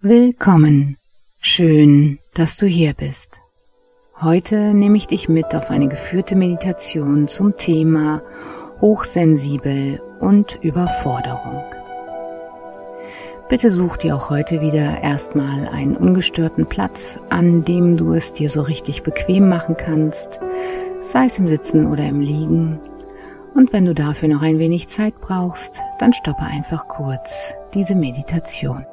Willkommen. Schön, dass du hier bist. Heute nehme ich dich mit auf eine geführte Meditation zum Thema Hochsensibel und Überforderung. Bitte such dir auch heute wieder erstmal einen ungestörten Platz, an dem du es dir so richtig bequem machen kannst, sei es im Sitzen oder im Liegen. Und wenn du dafür noch ein wenig Zeit brauchst, dann stoppe einfach kurz diese Meditation.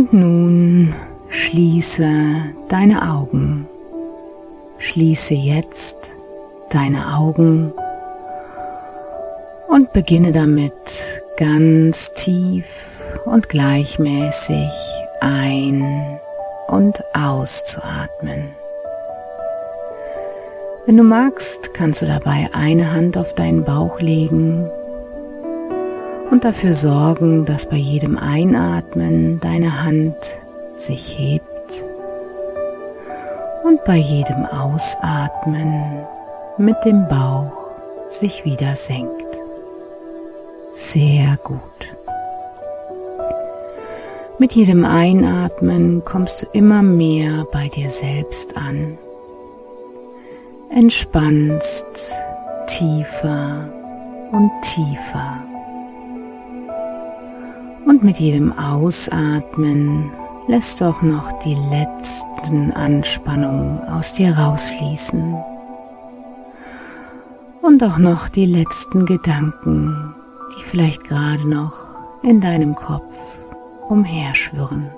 Und nun schließe deine Augen. Schließe jetzt deine Augen und beginne damit ganz tief und gleichmäßig ein- und auszuatmen. Wenn du magst, kannst du dabei eine Hand auf deinen Bauch legen und dafür sorgen, dass bei jedem Einatmen deine Hand sich hebt und bei jedem Ausatmen mit dem Bauch sich wieder senkt. Sehr gut. Mit jedem Einatmen kommst du immer mehr bei dir selbst an. Entspannst tiefer und tiefer. Und mit jedem Ausatmen lässt du auch noch die letzten Anspannungen aus dir rausfließen. Und auch noch die letzten Gedanken, die vielleicht gerade noch in deinem Kopf umherschwirren.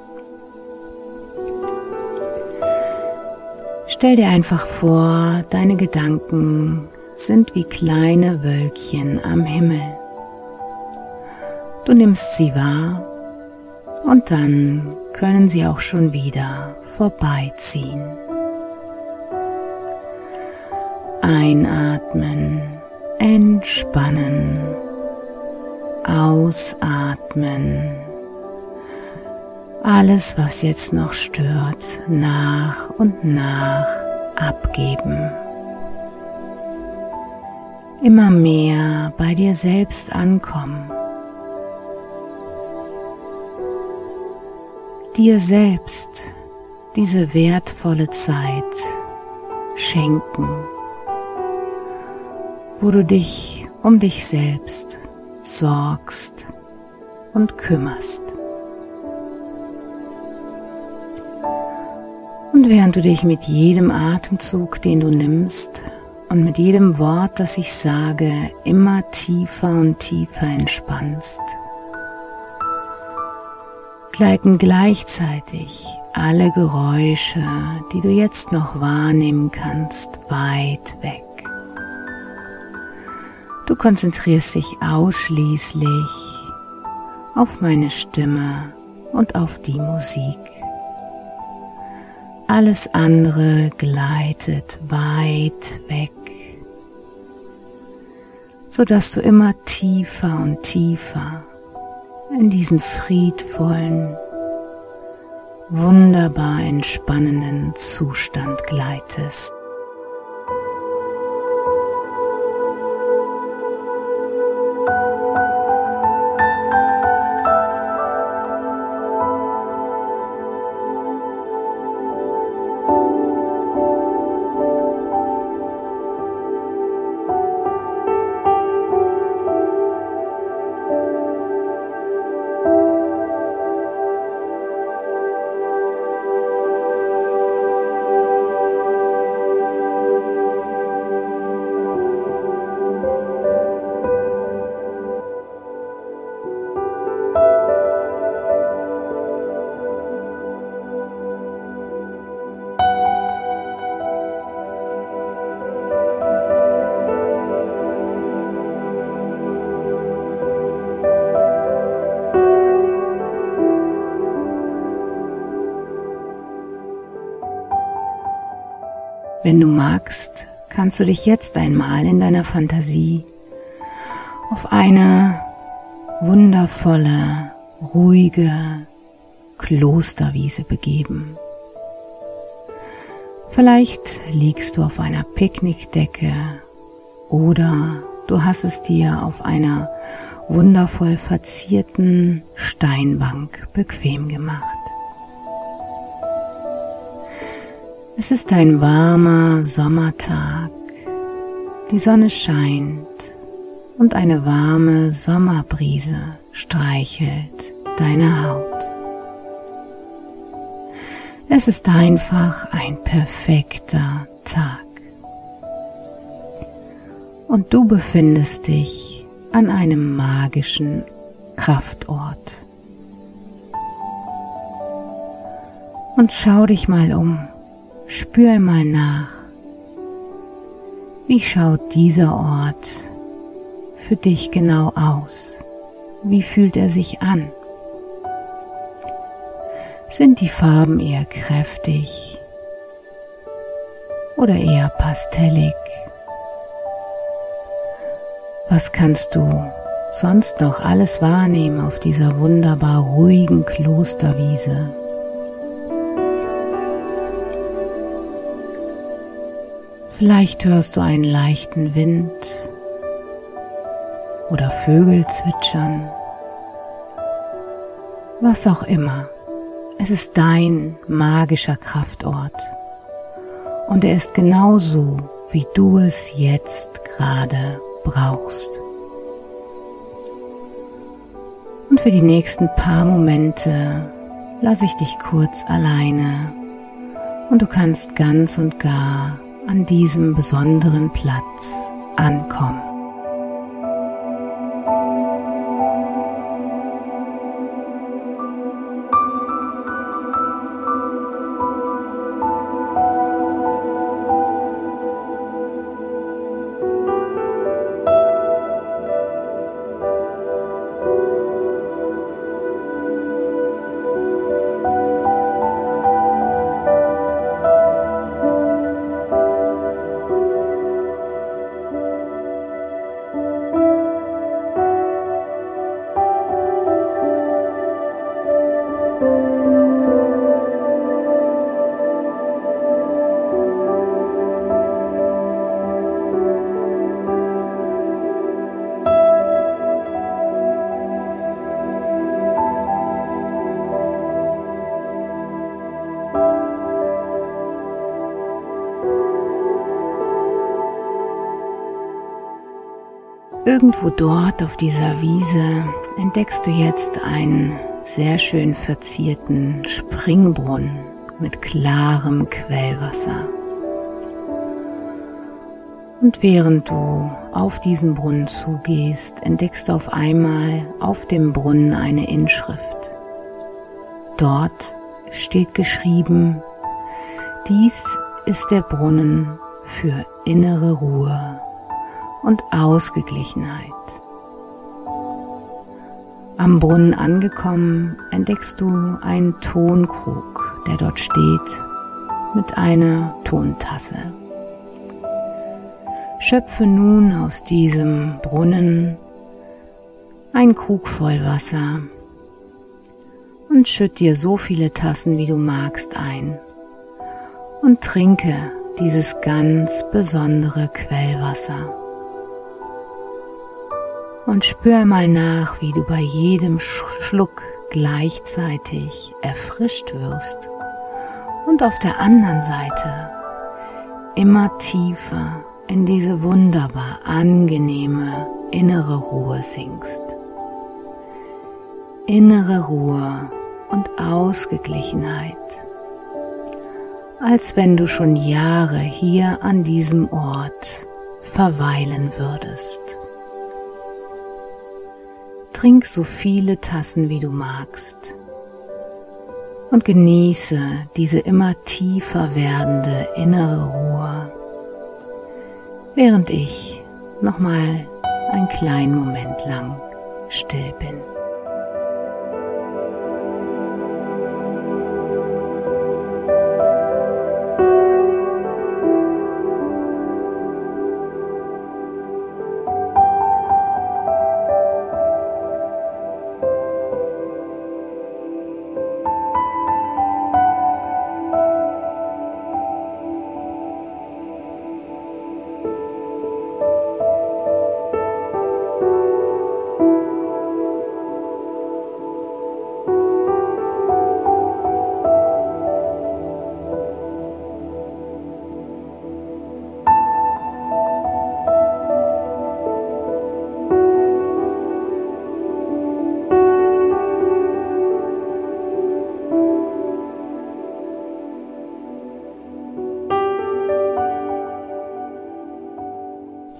Stell dir einfach vor, deine Gedanken sind wie kleine Wölkchen am Himmel. Du nimmst sie wahr und dann können sie auch schon wieder vorbeiziehen. Einatmen, entspannen, ausatmen. Alles, was jetzt noch stört, nach und nach abgeben. Immer mehr bei dir selbst ankommen dir selbst diese wertvolle Zeit schenken, wo du dich um dich selbst sorgst und kümmerst. Und während du dich mit jedem Atemzug, den du nimmst, und mit jedem Wort, das ich sage, immer tiefer und tiefer entspannst, gleiten gleichzeitig alle Geräusche, die du jetzt noch wahrnehmen kannst, weit weg. Du konzentrierst dich ausschließlich auf meine Stimme und auf die Musik. Alles andere gleitet weit weg, sodass du immer tiefer und tiefer in diesen friedvollen, wunderbar entspannenden Zustand gleitest. Wenn du magst, kannst du dich jetzt einmal in deiner Fantasie auf eine wundervolle, ruhige Klosterwiese begeben. Vielleicht liegst du auf einer Picknickdecke oder du hast es dir auf einer wundervoll verzierten Steinbank bequem gemacht. Es ist ein warmer Sommertag, die Sonne scheint und eine warme Sommerbrise streichelt deine Haut. Es ist einfach ein perfekter Tag. Und du befindest dich an einem magischen Kraftort. Und schau dich mal um. Spür mal nach. Wie schaut dieser Ort für dich genau aus? Wie fühlt er sich an? Sind die Farben eher kräftig oder eher pastellig? Was kannst du sonst noch alles wahrnehmen auf dieser wunderbar ruhigen Klosterwiese? Vielleicht hörst du einen leichten Wind oder Vögel zwitschern. Was auch immer. Es ist dein magischer Kraftort. Und er ist genauso, wie du es jetzt gerade brauchst. Und für die nächsten paar Momente lasse ich dich kurz alleine und du kannst ganz und gar an diesem besonderen Platz ankommen. Irgendwo dort auf dieser Wiese entdeckst du jetzt einen sehr schön verzierten Springbrunnen mit klarem Quellwasser. Und während du auf diesen Brunnen zugehst, entdeckst du auf einmal auf dem Brunnen eine Inschrift. Dort steht geschrieben, dies ist der Brunnen für innere Ruhe und Ausgeglichenheit. Am Brunnen angekommen, entdeckst du einen Tonkrug, der dort steht, mit einer Tontasse. Schöpfe nun aus diesem Brunnen ein Krug voll Wasser und schütt dir so viele Tassen, wie du magst, ein und trinke dieses ganz besondere Quellwasser und spür mal nach, wie du bei jedem Schluck gleichzeitig erfrischt wirst und auf der anderen Seite immer tiefer in diese wunderbar angenehme innere Ruhe sinkst. Innere Ruhe und Ausgeglichenheit, als wenn du schon Jahre hier an diesem Ort verweilen würdest. Trink so viele Tassen, wie du magst. Und genieße diese immer tiefer werdende innere Ruhe, während ich nochmal einen kleinen Moment lang still bin.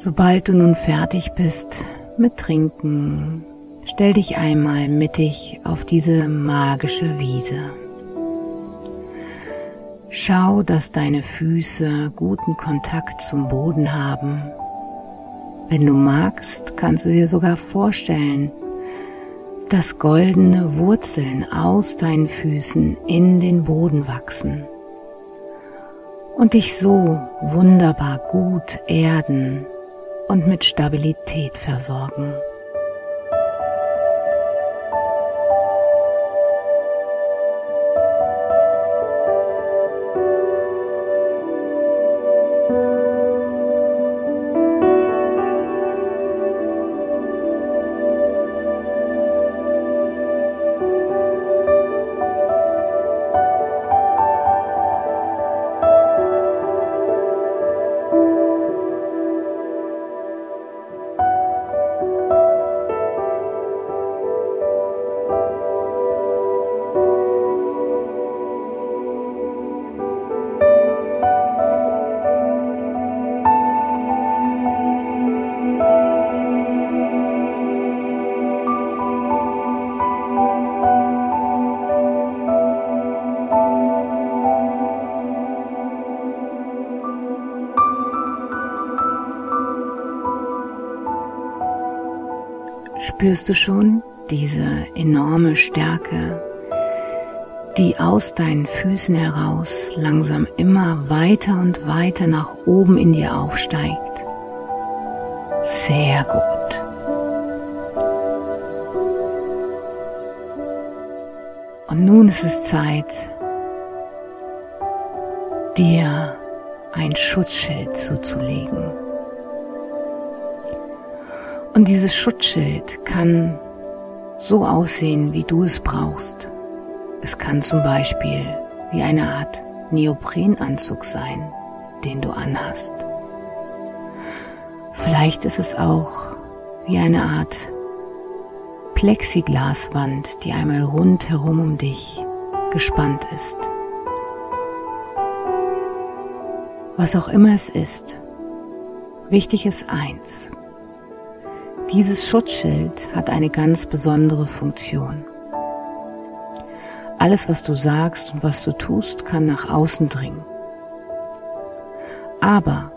Sobald du nun fertig bist mit Trinken, stell dich einmal mittig auf diese magische Wiese. Schau, dass deine Füße guten Kontakt zum Boden haben. Wenn du magst, kannst du dir sogar vorstellen, dass goldene Wurzeln aus deinen Füßen in den Boden wachsen und dich so wunderbar gut erden und mit Stabilität versorgen. Spürst du schon diese enorme Stärke, die aus deinen Füßen heraus langsam immer weiter und weiter nach oben in dir aufsteigt? Sehr gut. Und nun ist es Zeit, dir ein Schutzschild zuzulegen. Und dieses Schutzschild kann so aussehen, wie du es brauchst. Es kann zum Beispiel wie eine Art Neoprenanzug sein, den du anhast. Vielleicht ist es auch wie eine Art Plexiglaswand, die einmal rundherum um dich gespannt ist. Was auch immer es ist, wichtig ist eins. Dieses Schutzschild hat eine ganz besondere Funktion. Alles, was du sagst und was du tust, kann nach außen dringen. Aber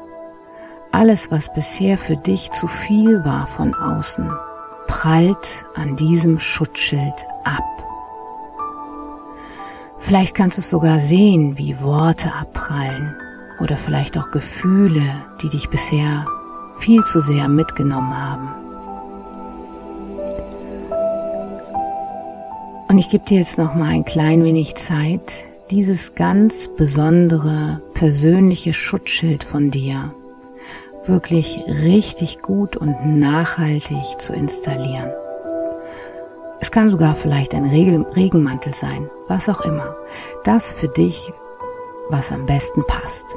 alles, was bisher für dich zu viel war von außen, prallt an diesem Schutzschild ab. Vielleicht kannst du es sogar sehen, wie Worte abprallen oder vielleicht auch Gefühle, die dich bisher viel zu sehr mitgenommen haben. Und ich gebe dir jetzt noch mal ein klein wenig Zeit, dieses ganz besondere persönliche Schutzschild von dir wirklich richtig gut und nachhaltig zu installieren. Es kann sogar vielleicht ein Regenmantel sein, was auch immer. Das für dich, was am besten passt.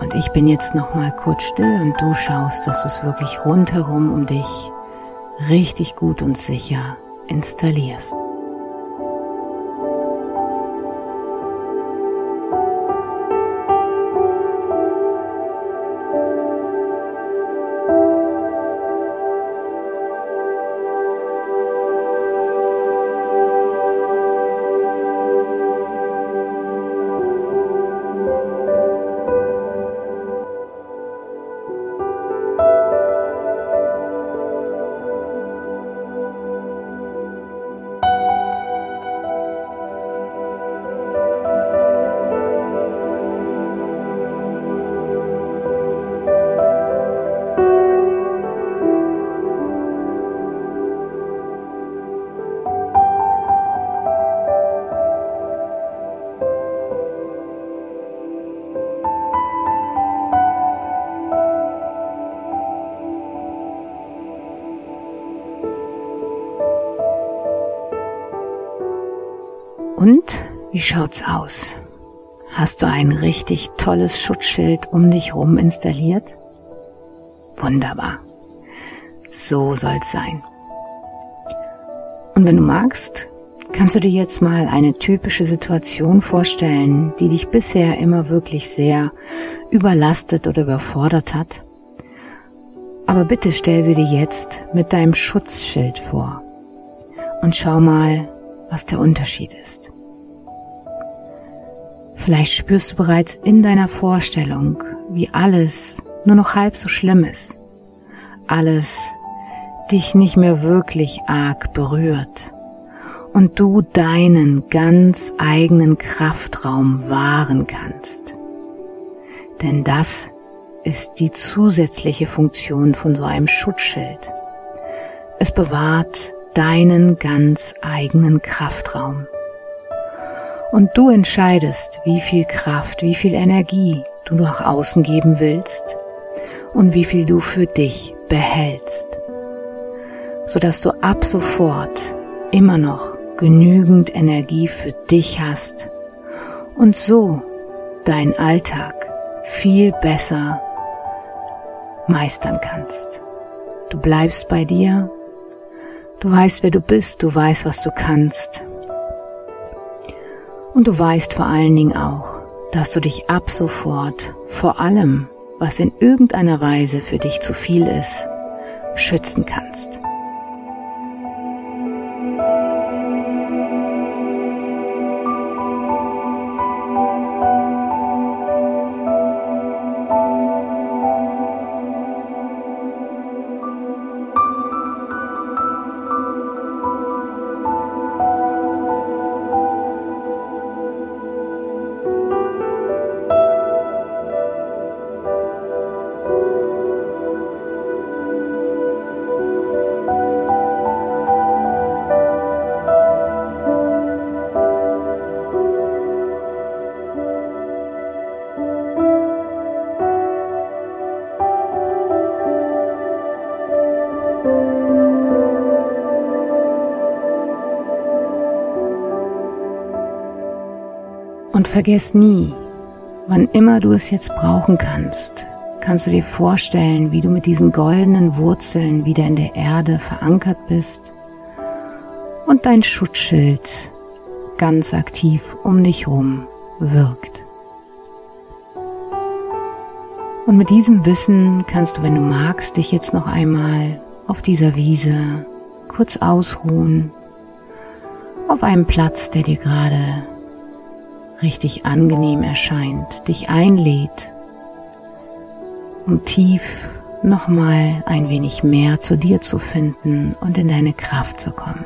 Und ich bin jetzt noch mal kurz still und du schaust, dass es wirklich rundherum um dich richtig gut und sicher installierst. Und wie schaut's aus? Hast du ein richtig tolles Schutzschild um dich rum installiert? Wunderbar. So soll's sein. Und wenn du magst, Kannst du dir jetzt mal eine typische Situation vorstellen, die dich bisher immer wirklich sehr überlastet oder überfordert hat? Aber bitte stell sie dir jetzt mit deinem Schutzschild vor und schau mal, was der Unterschied ist. Vielleicht spürst du bereits in deiner Vorstellung, wie alles nur noch halb so schlimm ist. Alles dich nicht mehr wirklich arg berührt und du deinen ganz eigenen Kraftraum wahren kannst. Denn das ist die zusätzliche Funktion von so einem Schutzschild. Es bewahrt deinen ganz eigenen Kraftraum. Und du entscheidest, wie viel Kraft, wie viel Energie du nach außen geben willst und wie viel du für dich behältst, sodass du ab sofort immer noch genügend Energie für dich hast und so deinen Alltag viel besser meistern kannst. Du bleibst bei dir, du weißt, wer du bist, du weißt, was du kannst und du weißt vor allen Dingen auch, dass du dich ab sofort vor allem, was in irgendeiner Weise für dich zu viel ist, schützen kannst. Vergiss nie, wann immer du es jetzt brauchen kannst, kannst du dir vorstellen, wie du mit diesen goldenen Wurzeln wieder in der Erde verankert bist und dein Schutzschild ganz aktiv um dich rum wirkt. Und mit diesem Wissen kannst du, wenn du magst, dich jetzt noch einmal auf dieser Wiese kurz ausruhen, auf einem Platz, der dir gerade richtig angenehm erscheint, dich einlädt, um tief nochmal ein wenig mehr zu dir zu finden und in deine Kraft zu kommen.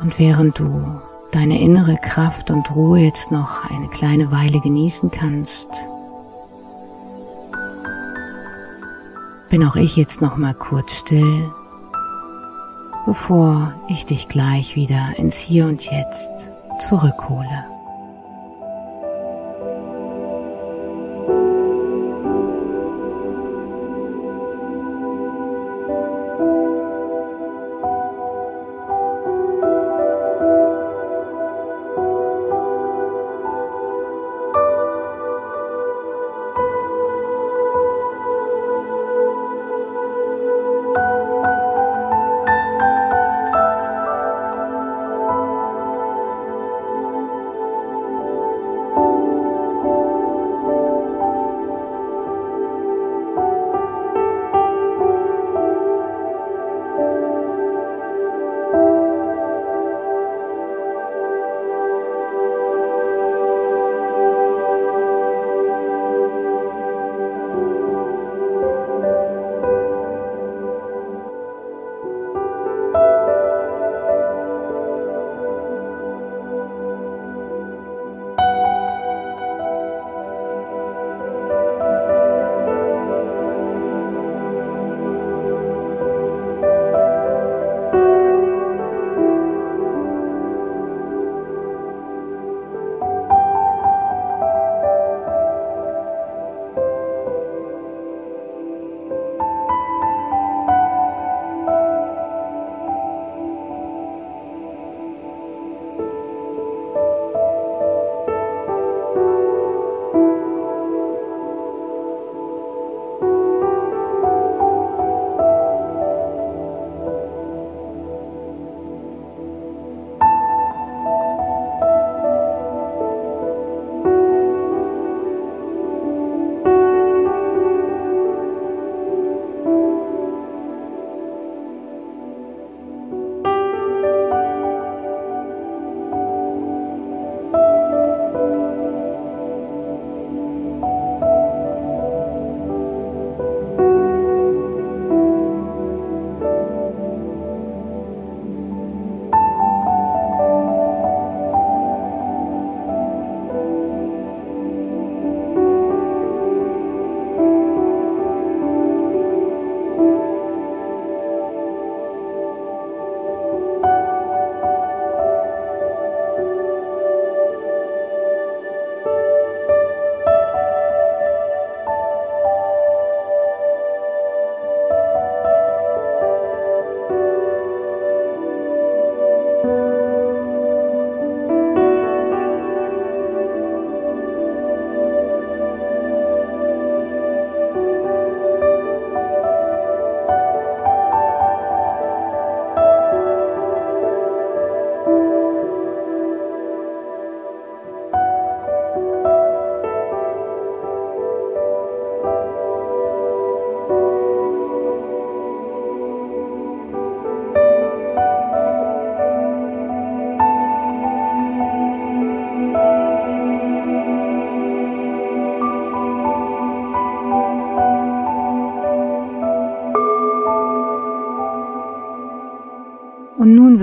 Und während du deine innere Kraft und Ruhe jetzt noch eine kleine Weile genießen kannst, bin auch ich jetzt noch mal kurz still, bevor ich dich gleich wieder ins Hier und Jetzt zurückhole.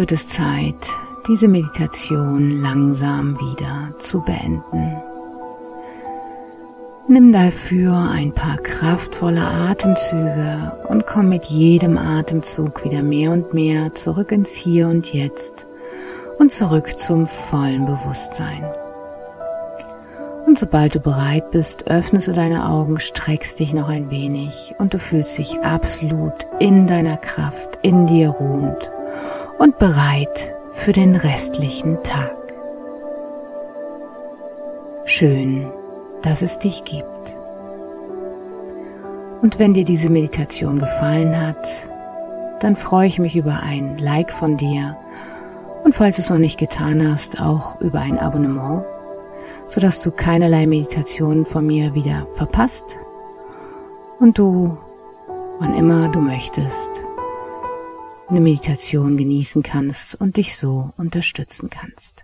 Wird es Zeit, diese Meditation langsam wieder zu beenden. Nimm dafür ein paar kraftvolle Atemzüge und komm mit jedem Atemzug wieder mehr und mehr zurück ins Hier und Jetzt und zurück zum vollen Bewusstsein. Und sobald du bereit bist, öffnest du deine Augen, streckst dich noch ein wenig und du fühlst dich absolut in deiner Kraft, in dir ruhend und bereit für den restlichen Tag. Schön, dass es dich gibt. Und wenn dir diese Meditation gefallen hat, dann freue ich mich über ein Like von dir und falls du es noch nicht getan hast, auch über ein Abonnement, sodass du keinerlei Meditationen von mir wieder verpasst und du, wann immer du möchtest, eine Meditation genießen kannst und dich so unterstützen kannst.